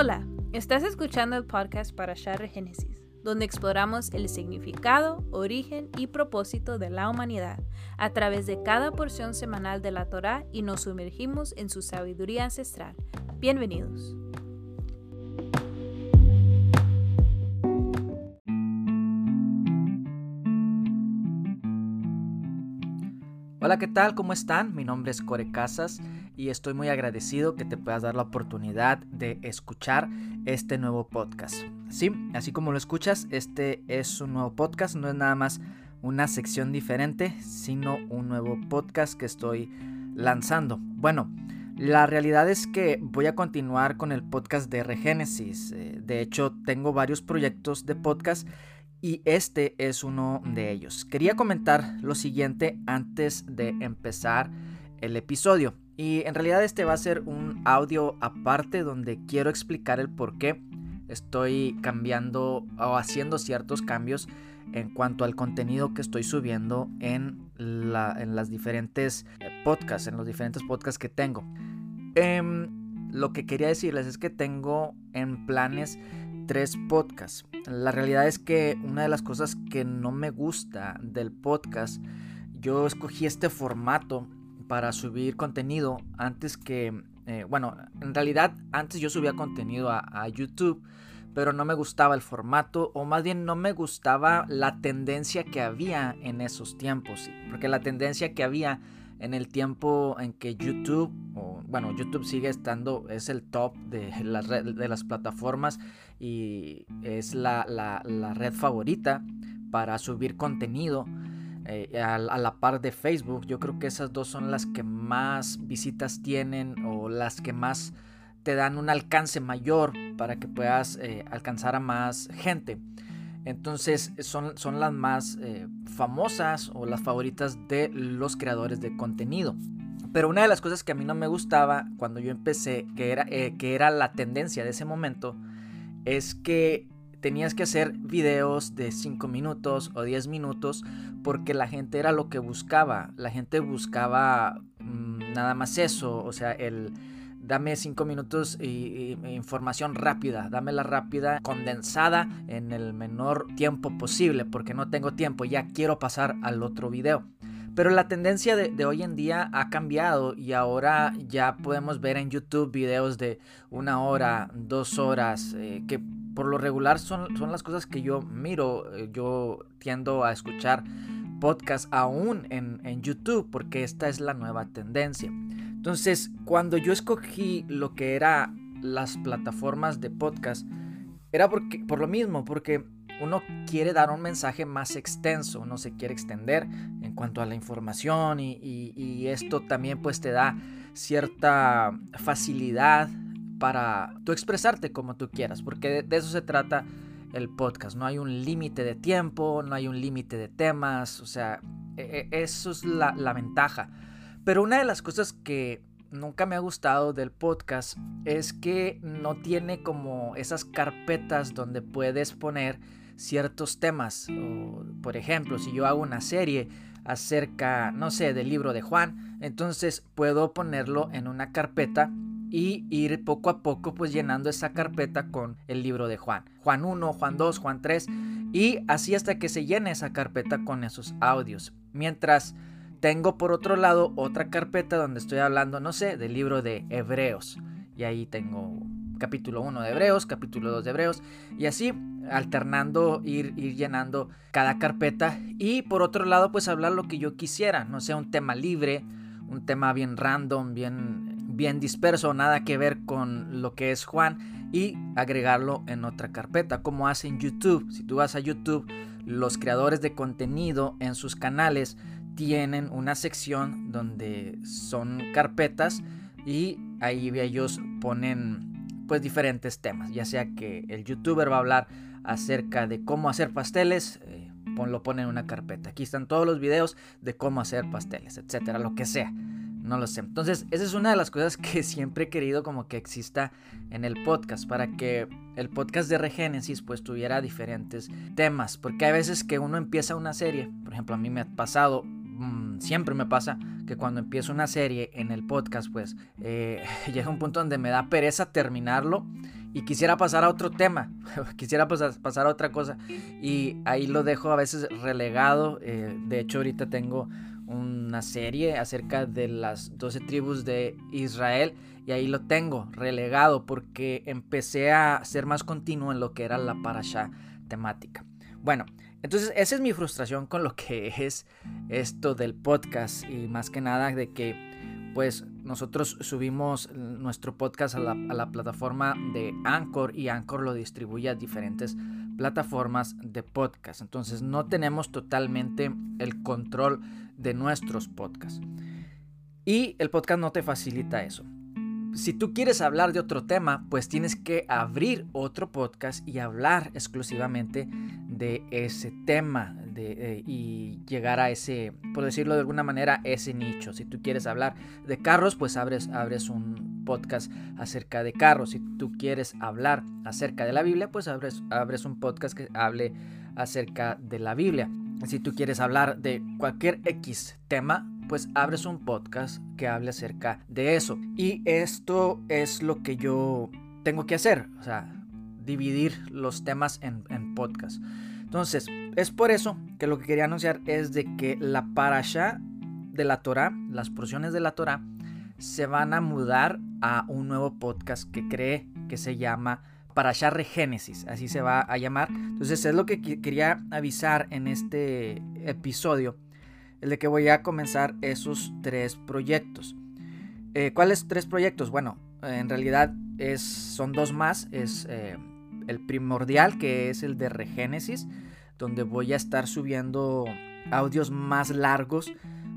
Hola, estás escuchando el podcast para Share Génesis, donde exploramos el significado, origen y propósito de la humanidad a través de cada porción semanal de la Torá y nos sumergimos en su sabiduría ancestral. Bienvenidos. Hola, ¿qué tal? ¿Cómo están? Mi nombre es Core Casas y estoy muy agradecido que te puedas dar la oportunidad de escuchar este nuevo podcast. Sí, así como lo escuchas, este es un nuevo podcast, no es nada más una sección diferente, sino un nuevo podcast que estoy lanzando. Bueno, la realidad es que voy a continuar con el podcast de Regénesis. Eh, de hecho, tengo varios proyectos de podcast y este es uno de ellos. Quería comentar lo siguiente antes de empezar el episodio. Y en realidad este va a ser un audio aparte donde quiero explicar el por qué estoy cambiando o haciendo ciertos cambios en cuanto al contenido que estoy subiendo en, en las diferentes eh, podcasts, en los diferentes podcasts que tengo. Em, lo que quería decirles es que tengo en planes tres podcasts. La realidad es que una de las cosas que no me gusta del podcast, yo escogí este formato para subir contenido antes que, eh, bueno, en realidad antes yo subía contenido a, YouTube, pero no me gustaba el formato o más bien no me gustaba la tendencia que había en esos tiempos, porque la tendencia que había en el tiempo en que YouTube, bueno, YouTube sigue estando, es el top de las, de las plataformas y es la, red favorita para subir contenido. Eh, a, la par de Facebook, yo creo que esas dos son las que más visitas tienen o las que más te dan un alcance mayor para que puedas eh, alcanzar a más gente. Entonces son, son las más eh, famosas o las favoritas de los creadores de contenido. Pero una de las cosas que a mí no me gustaba cuando yo empecé, que era, eh, que era la tendencia de ese momento, es que tenías que hacer videos de 5 minutos o 10 minutos porque la gente era lo que buscaba. La gente buscaba mm, nada más eso, o sea, el dame cinco minutos y, información rápida, dámela rápida, condensada en el menor tiempo posible, porque no tengo tiempo, ya quiero pasar al otro video. Pero la tendencia de, hoy en día ha cambiado y ahora ya podemos ver en YouTube videos de una hora, dos horas, eh, que por lo regular son, son las cosas que yo miro. Eh, yo tiendo a escuchar podcasts aún en, en YouTube porque esta es la nueva tendencia. Entonces, cuando yo escogí lo que era las plataformas de podcast, era porque, por lo mismo, porque uno quiere dar un mensaje más extenso, uno se quiere extender en cuanto a la información y, esto también pues te da cierta facilidad para tú expresarte como tú quieras, porque de, eso se trata el podcast, no hay un límite de tiempo, no hay un límite de temas, o sea, e, e, eso es la, la ventaja. Pero una de las cosas que nunca me ha gustado del podcast es que no tiene como esas carpetas donde puedes poner ciertos temas. por ejemplo, si yo hago una serie acerca, no sé, del libro de Juan, entonces puedo ponerlo en una carpeta y ir poco a poco pues llenando esa carpeta con el libro de Juan. Juan 1, Juan 2, Juan 3 y así hasta que se llene esa carpeta con esos audios. Mientras tengo por otro lado otra carpeta donde estoy hablando, no sé, del libro de Hebreos. Y ahí tengo capítulo 1 de Hebreos, capítulo 2 de Hebreos. Y así alternando, ir, ir llenando cada carpeta. Y por otro lado, pues hablar lo que yo quisiera. No sé, un tema libre, un tema bien random, bien, bien disperso, nada que ver con lo que es Juan. Y agregarlo en otra carpeta, como hace en YouTube. Si tú vas a YouTube, los creadores de contenido en sus canales tienen una sección donde son carpetas y ahí ellos ponen pues diferentes temas, ya sea que el youtuber va a hablar acerca de cómo hacer pasteles, eh, lo pone en una carpeta. Aquí están todos los videos de cómo hacer pasteles, etcétera, lo que sea. No lo sé. Entonces, esa es una de las cosas que siempre he querido como que exista en el podcast, para que el podcast de Regénesis pues tuviera diferentes temas, porque hay veces que uno empieza una serie, por ejemplo, a mí me ha pasado Mm, siempre me pasa que cuando empiezo una serie en el podcast, pues eh, llega un punto donde me da pereza terminarlo y quisiera pasar a otro tema, quisiera pasar, pasar, a otra cosa y ahí lo dejo a veces relegado. Eh, de hecho, ahorita tengo una serie acerca de las 12 tribus de Israel y ahí lo tengo relegado porque empecé a ser más continuo en lo que era la parasha temática. Bueno, entonces esa es mi frustración con lo que es esto del podcast y más que nada de que pues nosotros subimos nuestro podcast a la, plataforma de Anchor y Anchor lo distribuye a diferentes plataformas de podcast. Entonces no tenemos totalmente el control de nuestros podcasts. Y el podcast no te facilita eso si tú quieres hablar de otro tema, pues tienes que abrir otro podcast y hablar exclusivamente de ese tema eh, y llegar a ese, por decirlo de alguna manera, ese nicho. Si tú quieres hablar de carros, pues abres, abres un podcast acerca de carros. Si tú quieres hablar acerca de la Biblia, pues abres, abres un podcast que hable acerca de la Biblia. Si tú quieres hablar de cualquier X tema, pues abres un podcast que hable acerca de eso. Y esto es lo que yo tengo que hacer, o sea, dividir los temas en, podcast. Entonces, es por eso que lo que quería anunciar es de que la parasha de la Torah, las porciones de la Torah, se van a mudar a un nuevo podcast que cree que se llama Parasha Regénesis, así se va a llamar. Entonces es lo que quería avisar en este episodio el de que voy a comenzar esos tres proyectos. Eh, ¿Cuáles tres proyectos? Bueno, en realidad es, son dos más. Es eh, el primordial, que es el de Regénesis, donde voy a estar subiendo audios más largos.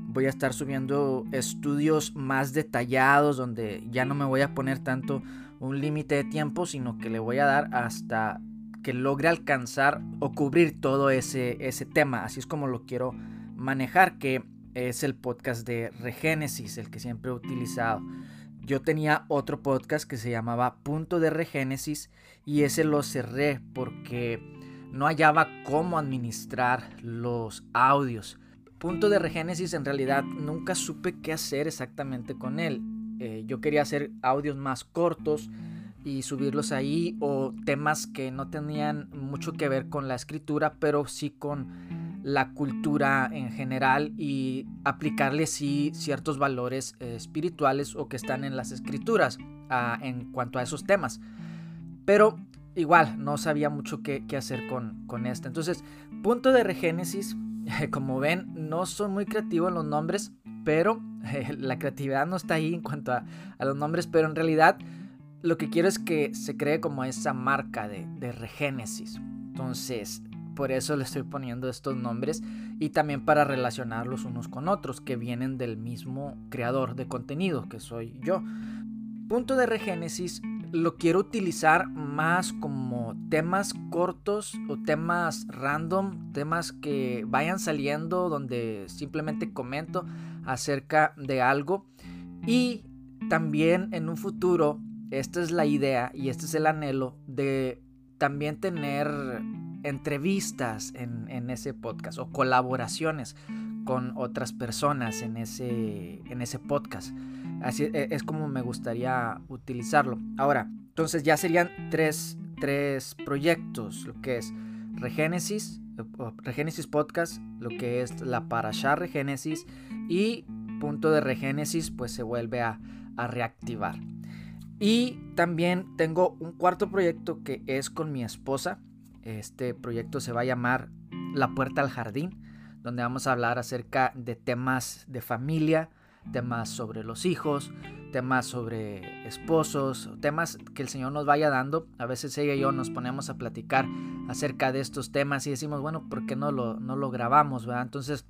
Voy a estar subiendo estudios más detallados, donde ya no me voy a poner tanto un límite de tiempo, sino que le voy a dar hasta que logre alcanzar o cubrir todo ese, ese tema. Así es como lo quiero manejar, que es el podcast de Regénesis, el que siempre he utilizado. Yo tenía otro podcast que se llamaba Punto de Regénesis y ese lo cerré porque no hallaba cómo administrar los audios. Punto de Regénesis en realidad nunca supe qué hacer exactamente con él. Eh, yo quería hacer audios más cortos y subirlos ahí o temas que no tenían mucho que ver con la escritura, pero sí con la cultura en general y aplicarle sí ciertos valores eh, espirituales o que están en las escrituras ah, en cuanto a esos temas. Pero igual no sabía mucho qué, hacer con, con este. Entonces, punto de regénesis, como ven, no soy muy creativo en los nombres, pero la creatividad no está ahí en cuanto a, los nombres, pero en realidad lo que quiero es que se cree como esa marca de, de regénesis. Entonces, por eso le estoy poniendo estos nombres y también para relacionarlos unos con otros que vienen del mismo creador de contenido que soy yo. Punto de regénesis lo quiero utilizar más como temas cortos o temas random, temas que vayan saliendo donde simplemente comento acerca de algo y también en un futuro, esta es la idea y este es el anhelo de también tener entrevistas en, ese podcast o colaboraciones con otras personas en ese, en ese podcast. Así e, es como me gustaría utilizarlo. Ahora, entonces ya serían tres, tres proyectos, lo que es Regénesis, Regénesis Podcast, lo que es la Parashá Regénesis y punto de Regénesis pues se vuelve a, a reactivar. Y también tengo un cuarto proyecto que es con mi esposa. Este proyecto se va a llamar La Puerta al Jardín, donde vamos a hablar acerca de temas de familia, temas sobre los hijos, temas sobre esposos, temas que el Señor nos vaya dando. A veces ella y yo nos ponemos a platicar acerca de estos temas y decimos, bueno, ¿por qué no lo, no lo grabamos? ¿verdad? Entonces,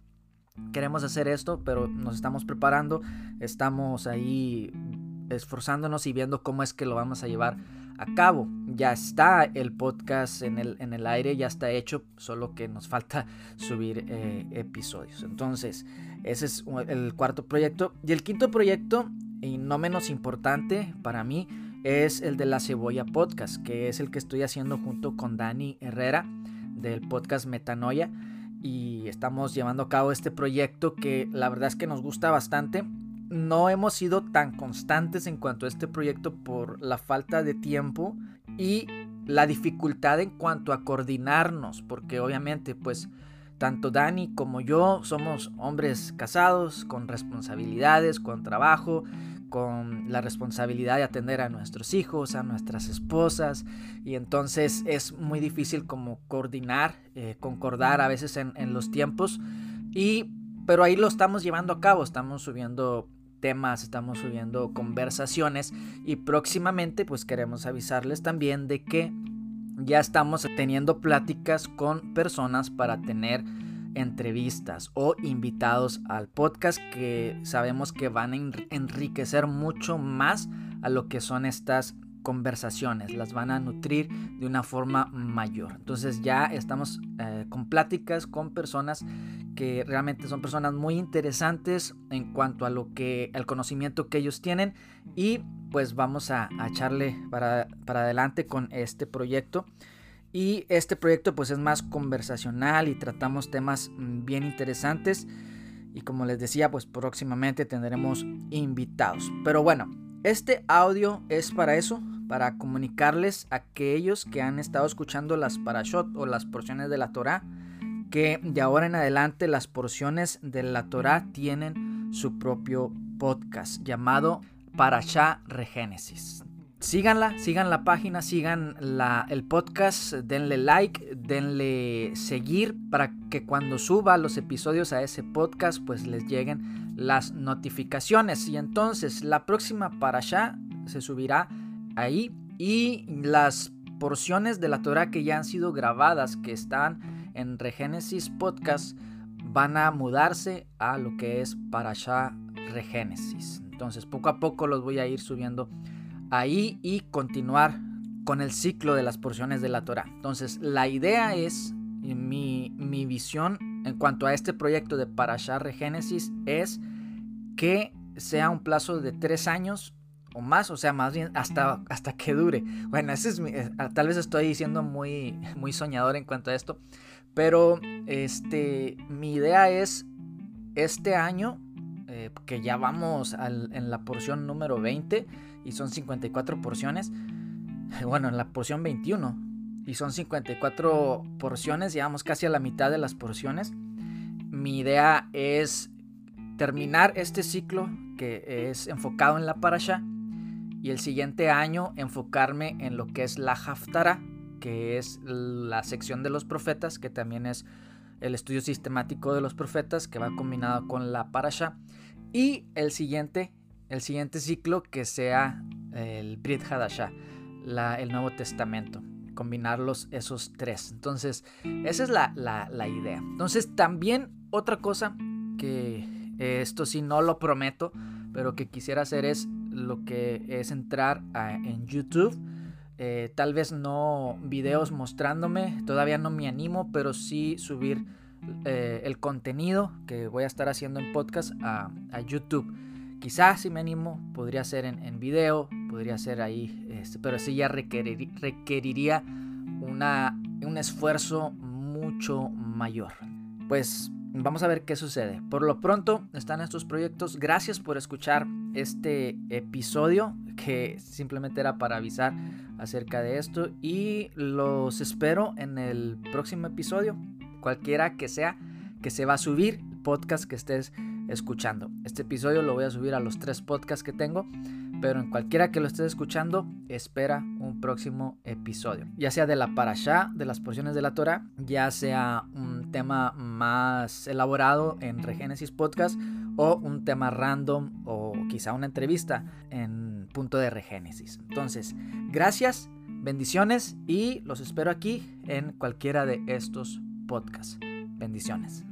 queremos hacer esto, pero nos estamos preparando, estamos ahí esforzándonos y viendo cómo es que lo vamos a llevar a cabo. Ya está el podcast en el, en el aire, ya está hecho, solo que nos falta subir eh, episodios. Entonces, ese es el cuarto proyecto. Y el quinto proyecto, y no menos importante para mí, es el de la Cebolla Podcast, que es el que estoy haciendo junto con Dani Herrera del podcast Metanoia. Y estamos llevando a cabo este proyecto que la verdad es que nos gusta bastante no hemos sido tan constantes en cuanto a este proyecto por la falta de tiempo y la dificultad en cuanto a coordinarnos, porque obviamente pues tanto Dani como yo somos hombres casados, con responsabilidades, con trabajo, con la responsabilidad de atender a nuestros hijos, a nuestras esposas, y entonces es muy difícil como coordinar, eh, concordar a veces en, en los tiempos, y, pero ahí lo estamos llevando a cabo, estamos subiendo temas, estamos subiendo conversaciones y próximamente pues queremos avisarles también de que ya estamos teniendo pláticas con personas para tener entrevistas o invitados al podcast que sabemos que van a enriquecer mucho más a lo que son estas conversaciones, las van a nutrir de una forma mayor. Entonces ya estamos eh, con pláticas con personas que realmente son personas muy interesantes en cuanto a lo que el conocimiento que ellos tienen y pues vamos a, echarle para, para adelante con este proyecto. Y este proyecto pues es más conversacional y tratamos temas mm, bien interesantes. Y como les decía, pues próximamente tendremos invitados. Pero bueno, este audio es para eso, para comunicarles a aquellos que han estado escuchando las parashot o las porciones de la Torah, que de ahora en adelante las porciones de la Torah tienen su propio podcast llamado Parashá Regénesis. Síganla, sigan la página, sigan el podcast, denle like, denle seguir para que cuando suba los episodios a ese podcast pues les lleguen las notificaciones. Y entonces la próxima para allá se subirá ahí y las porciones de la Torah que ya han sido grabadas, que están en Regénesis Podcast, van a mudarse a lo que es para allá Regénesis. Entonces poco a poco los voy a ir subiendo ahí y continuar con el ciclo de las porciones de la Torah. Entonces, la idea es, mi, mi visión en cuanto a este proyecto de Parashah Regénesis es que sea un plazo de tres años o más, o sea, más bien hasta, hasta que dure. Bueno, ese es eh, tal vez estoy siendo muy, muy soñador en cuanto a esto, pero este, mi idea es este año, eh, que ya vamos en la porción número 20, y son 54 porciones. Bueno, en la porción 21 y son 54 porciones, llevamos casi a la mitad de las porciones. Mi idea es terminar este ciclo que es enfocado en la parasha y el siguiente año enfocarme en lo que es la Haftara, que es la sección de los profetas, que también es el estudio sistemático de los profetas, que va combinado con la parasha. Y el siguiente el siguiente ciclo que sea el Brit Hadashah, el Nuevo Testamento. Combinarlos esos tres. Entonces, esa es la, idea. Entonces, también otra cosa que esto sí no lo prometo, pero que quisiera hacer es lo que es entrar en YouTube. Eh, tal vez no videos mostrándome, todavía no me animo, pero sí subir eh, el contenido que voy a estar haciendo en podcast a YouTube. Quizás si me animo, podría ser en, video, podría ser ahí, este, pero sí ya requeriría una, un esfuerzo mucho mayor. Pues vamos a ver qué sucede. Por lo pronto están estos proyectos. Gracias por escuchar este episodio que simplemente era para avisar acerca de esto y los espero en el próximo episodio, cualquiera que sea que se va a subir, podcast que estés escuchando. Este episodio lo voy a subir a los tres podcasts que tengo, pero en cualquiera que lo estés escuchando, espera un próximo episodio. Ya sea de la parasha, de las porciones de la Torah, ya sea un tema más elaborado en Regénesis Podcast o un tema random o quizá una entrevista en punto de Regénesis. Entonces, gracias, bendiciones y los espero aquí en cualquiera de estos podcasts. Bendiciones.